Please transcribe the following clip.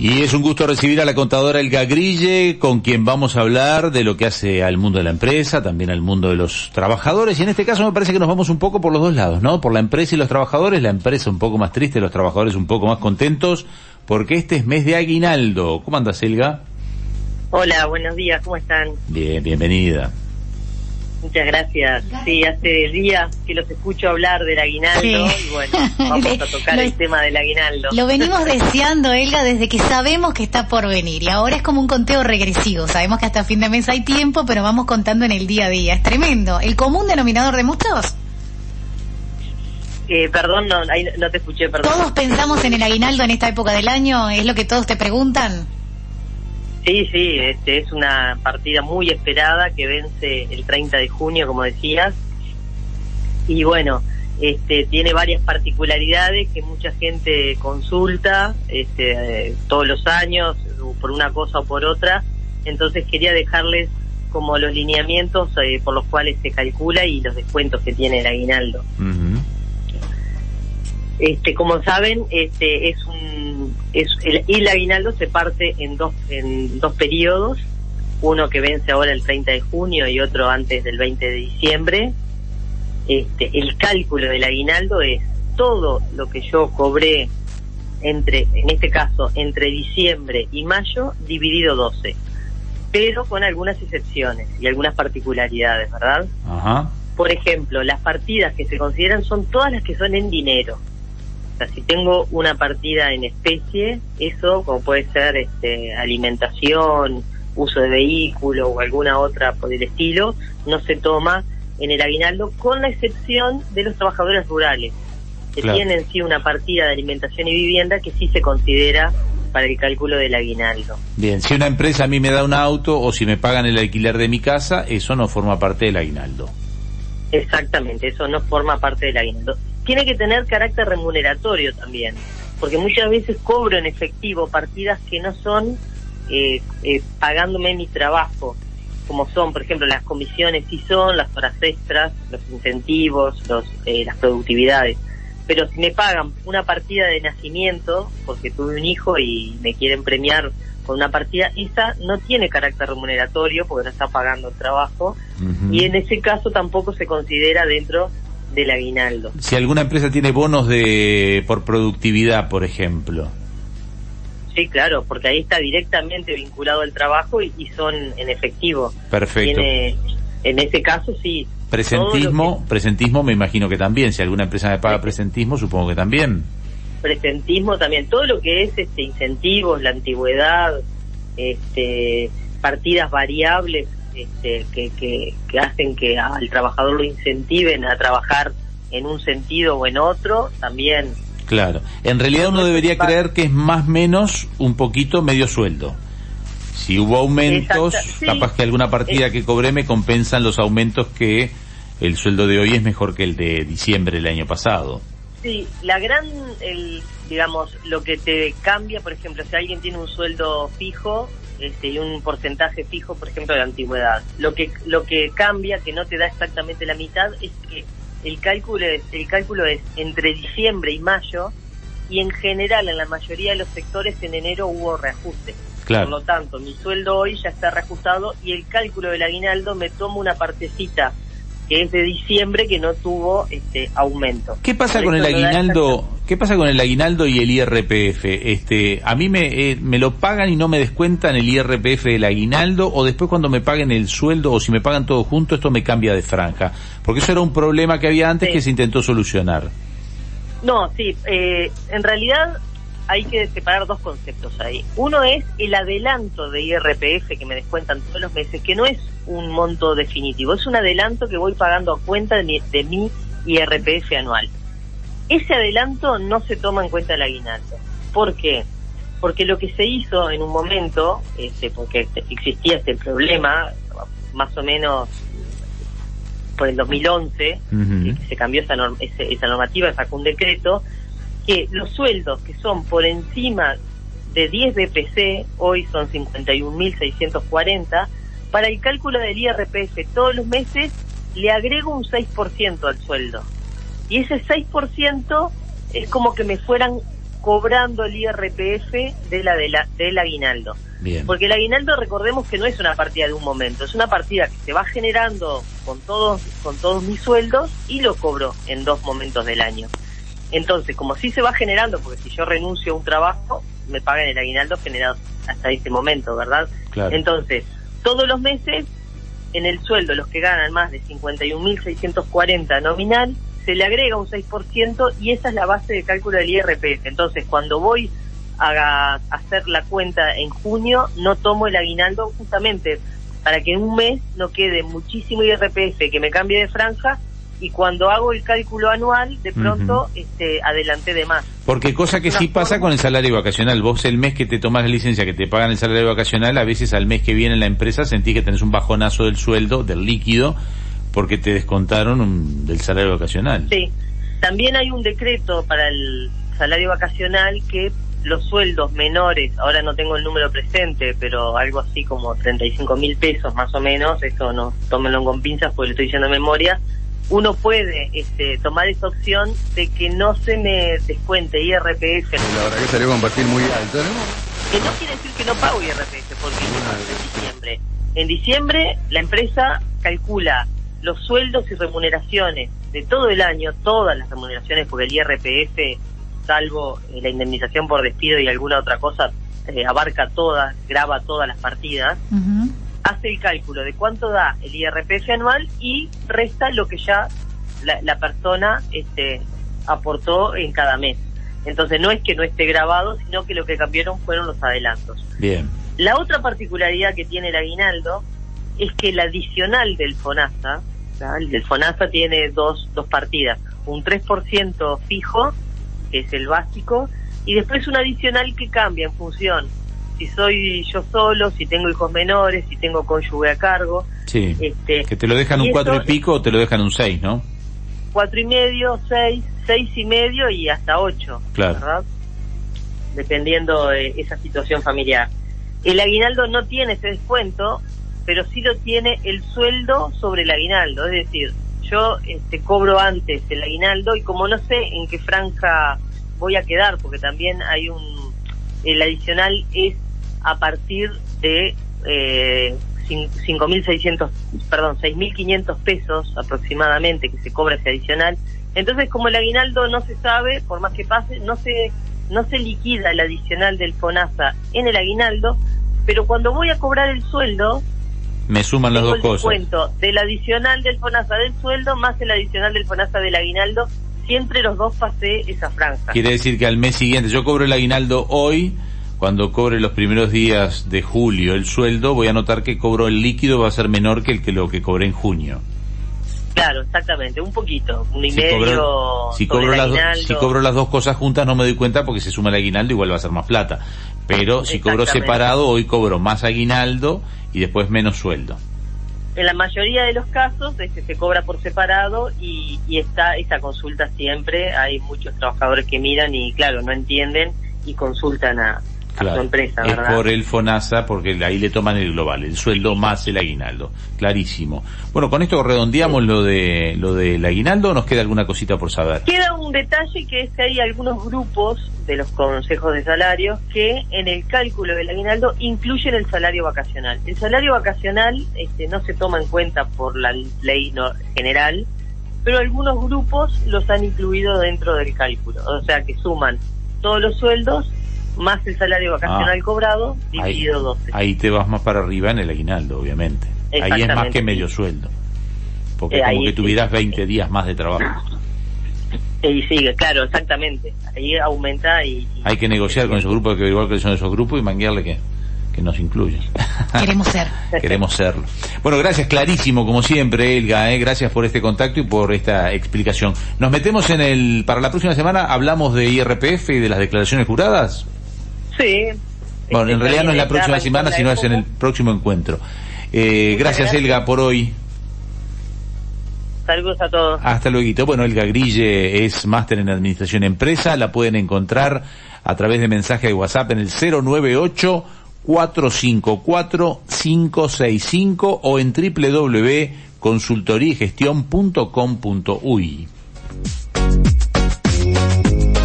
Y es un gusto recibir a la contadora Elga Grille, con quien vamos a hablar de lo que hace al mundo de la empresa, también al mundo de los trabajadores. Y en este caso me parece que nos vamos un poco por los dos lados, ¿no? Por la empresa y los trabajadores, la empresa un poco más triste, los trabajadores un poco más contentos, porque este es mes de aguinaldo. ¿Cómo andas, Elga? Hola, buenos días, ¿cómo están? Bien, bienvenida. Muchas gracias. Sí, hace días que los escucho hablar del aguinaldo y bueno, vamos a tocar el tema del aguinaldo. Lo venimos deseando, Elga, desde que sabemos que está por venir y ahora es como un conteo regresivo. Sabemos que hasta fin de mes hay tiempo, pero vamos contando en el día a día. Es tremendo. ¿El común denominador de muchos? Eh, perdón, no, no te escuché, perdón. ¿Todos pensamos en el aguinaldo en esta época del año? ¿Es lo que todos te preguntan? Sí, sí, este, es una partida muy esperada que vence el 30 de junio, como decías. Y bueno, este, tiene varias particularidades que mucha gente consulta este, todos los años, por una cosa o por otra. Entonces quería dejarles como los lineamientos eh, por los cuales se calcula y los descuentos que tiene el aguinaldo. Este, como saben, este es un es el, aguinaldo se parte en dos en dos periodos, uno que vence ahora el 30 de junio y otro antes del 20 de diciembre. Este, el cálculo del aguinaldo es todo lo que yo cobré entre en este caso entre diciembre y mayo dividido 12, pero con algunas excepciones y algunas particularidades, ¿verdad? Por ejemplo, las partidas que se consideran son todas las que son en dinero si tengo una partida en especie, eso, como puede ser este, alimentación, uso de vehículo o alguna otra por el estilo, no se toma en el aguinaldo, con la excepción de los trabajadores rurales, que tienen sí una partida de alimentación y vivienda que sí se considera para el cálculo del aguinaldo. Bien, si una empresa a mí me da un auto o si me pagan el alquiler de mi casa, eso no forma parte del aguinaldo. Exactamente, eso no forma parte del aguinaldo tiene que tener carácter remuneratorio también, porque muchas veces cobro en efectivo partidas que no son eh, eh, pagándome mi trabajo, como son, por ejemplo, las comisiones sí son, las horas extras, los incentivos, los, eh, las productividades. Pero si me pagan una partida de nacimiento, porque tuve un hijo y me quieren premiar con una partida, esa no tiene carácter remuneratorio porque no está pagando el trabajo y en ese caso tampoco se considera dentro del aguinaldo. Si alguna empresa tiene bonos de por productividad, por ejemplo. Sí, claro, porque ahí está directamente vinculado al trabajo y, son en efectivo. Perfecto. en ese caso sí. Presentismo, presentismo me imagino que también. Si alguna empresa me paga presentismo, supongo que también. Presentismo también. Todo lo que es este incentivos, la antigüedad, este, partidas variables, este, que, que, hacen que al trabajador lo incentiven a trabajar en un sentido o en otro, también. Claro, en realidad uno debería creer que es más menos un poquito medio sueldo. Si hubo aumentos, capaz que alguna partida que cobré me compensan los aumentos que el sueldo de hoy es mejor que el de diciembre del año pasado. Sí, la gran, el, digamos, lo que te cambia, por ejemplo, si alguien tiene un sueldo fijo, este, y un porcentaje fijo, por ejemplo, de antigüedad. Lo que, lo que cambia, que no te da exactamente la mitad, es que el cálculo es, el cálculo es entre diciembre y mayo y en general en la mayoría de los sectores en enero hubo reajuste. Por lo tanto, mi sueldo hoy ya está reajustado y el cálculo del aguinaldo me toma una partecita que es de diciembre que no tuvo este aumento. ¿Qué pasa con el aguinaldo? ¿Qué pasa con el aguinaldo y el IRPF? Este, a mí me eh, me lo pagan y no me descuentan el IRPF del aguinaldo o después cuando me paguen el sueldo o si me pagan todo junto esto me cambia de franja, porque eso era un problema que había antes que se intentó solucionar. No, sí, eh, en realidad hay que separar dos conceptos ahí. Uno es el adelanto de IRPF que me descuentan todos los meses, que no es un monto definitivo, es un adelanto que voy pagando a cuenta de mi, IRPF anual. Ese adelanto no se toma en cuenta el aguinaldo. ¿Por qué? Porque lo que se hizo en un momento, este, porque existía este problema, más o menos por el 2011, que se cambió esa, esa normativa, sacó un decreto, que los sueldos que son por encima de 10 BPC, hoy son 51.640, para el cálculo del IRPF todos los meses le agrego un 6% al sueldo. Y ese 6% es como que me fueran cobrando el IRPF de la, de la del aguinaldo. Bien. Porque el aguinaldo, recordemos que no es una partida de un momento, es una partida que se va generando con todos, con todos mis sueldos y lo cobro en dos momentos del año. Entonces, como sí se va generando, porque si yo renuncio a un trabajo, me pagan el aguinaldo generado hasta ese momento, ¿verdad? Claro. Entonces, todos los meses, en el sueldo, los que ganan más de 51.640 nominal, se le agrega un 6% y esa es la base de cálculo del IRPF. Entonces, cuando voy a hacer la cuenta en junio, no tomo el aguinaldo justamente para que en un mes no quede muchísimo IRPF que me cambie de franja y cuando hago el cálculo anual, de pronto Ujú. este, adelanté de más. Porque cosa que sí pasa con el salario vacacional. Vos el mes que te tomas la licencia, que te pagan el salario vacacional, a veces al mes que viene en la empresa sentís que tenés un bajonazo del sueldo, del líquido, porque te descontaron un- del salario vacacional. Sí, también hay un decreto para el salario vacacional que los sueldos menores, ahora no tengo el número presente, pero algo así como 35 mil pesos más o menos, eso no, tómenlo con pinzas porque lo estoy diciendo memoria, uno puede este, tomar esa opción de que no se me descuente IRPF, La verdad que salió con perfil muy alto, ¿no? que no quiere decir que no pago IRPF, porque ¿qué pasa en diciembre? En diciembre la empresa calcula los sueldos y remuneraciones de todo el año, todas las remuneraciones, porque el IRPF, salvo eh, la indemnización por despido y alguna otra cosa, eh, abarca todas, graba todas las partidas, hace el cálculo de cuánto da el IRPF anual y resta lo que ya la, la persona este, aportó en cada mes. Entonces no es que no esté grabado, sino que lo que cambiaron fueron los adelantos. Bien. La otra particularidad que tiene el aguinaldo es que el adicional del FONASA, ¿tá? el del FONASA tiene dos, dos partidas, un 3% fijo, que es el básico, y después un adicional que cambia en función si soy yo solo, si tengo hijos menores, si tengo cónyuge a cargo, Sí. este, Que te lo dejan un cuatro y pico o te lo dejan un seis, ¿no? cuatro y medio, seis, seis y medio y hasta ocho, Claro. ¿verdad? Dependiendo de esa situación familiar. El aguinaldo no tiene ese descuento, pero sí lo tiene el sueldo sobre el aguinaldo. Es decir, yo este, cobro antes el aguinaldo y como no sé en qué franja voy a quedar, porque también hay un... El adicional es a partir de eh, cin- 5.600, perdón, 6.500 pesos aproximadamente que se cobra ese adicional. Entonces, como el aguinaldo no se sabe, por más que pase, no se no se liquida el adicional del FONASA en el aguinaldo, pero cuando voy a cobrar el sueldo, Me suman las dos el cosas. descuento del adicional del FONASA del sueldo más el adicional del FONASA del aguinaldo, si entre los dos pasé esa franja. Quiere decir que al mes siguiente, yo cobro el aguinaldo hoy, cuando cobre los primeros días de julio el sueldo, voy a notar que cobro el líquido va a ser menor que el que lo que cobré en junio. Claro, exactamente, un poquito, un y Si medio cobro, si, cobro las, do- aguinaldo. si cobro las dos cosas juntas no me doy cuenta porque se suma el aguinaldo igual va a ser más plata. Pero si cobro separado, hoy cobro más aguinaldo y después menos sueldo. En la mayoría de los casos este, se cobra por separado y, y está esa consulta siempre. Hay muchos trabajadores que miran y, claro, no entienden y consultan a, a su empresa, es ¿verdad? por el FONASA porque ahí le toman el global, el sueldo más el aguinaldo. Clarísimo. Bueno, con esto redondeamos lo de lo del aguinaldo, ¿o nos queda alguna cosita por saber. Queda un detalle que es que hay algunos grupos de los consejos de salarios que en el cálculo del aguinaldo incluyen el salario vacacional. El salario vacacional este, no se toma en cuenta por la ley no- general, pero algunos grupos los han incluido dentro del cálculo. O sea que suman todos los sueldos más el salario vacacional Ah. cobrado Ahí, dividido 12. ahí te vas más para arriba en el aguinaldo, obviamente. Ahí es más que medio sueldo. Porque Eh, como ahí que sí. tuvieras 20 días más de trabajo. Y sigue, claro, exactamente. Ahí aumenta y... y- Hay que negociar con esos grupos, que averiguar cuáles son esos grupos y manguearle que, que nos incluyan. Queremos ser. Queremos serlo. Bueno, gracias, clarísimo, como siempre, Elga, ¿eh? gracias por este contacto y por esta explicación. Nos metemos en el, para la próxima semana, hablamos de IRPF y de las declaraciones juradas. Sí. Bueno, en realidad no es la próxima semana, sino es en el próximo encuentro. Eh, gracias. Elga, por hoy. Saludos a todos. Hasta luego. Bueno, Elga Grille es máster en Administración Empresa. La pueden encontrar a través de mensaje de WhatsApp en el 098 454 565 o en www.consultoriegestion.com.uy.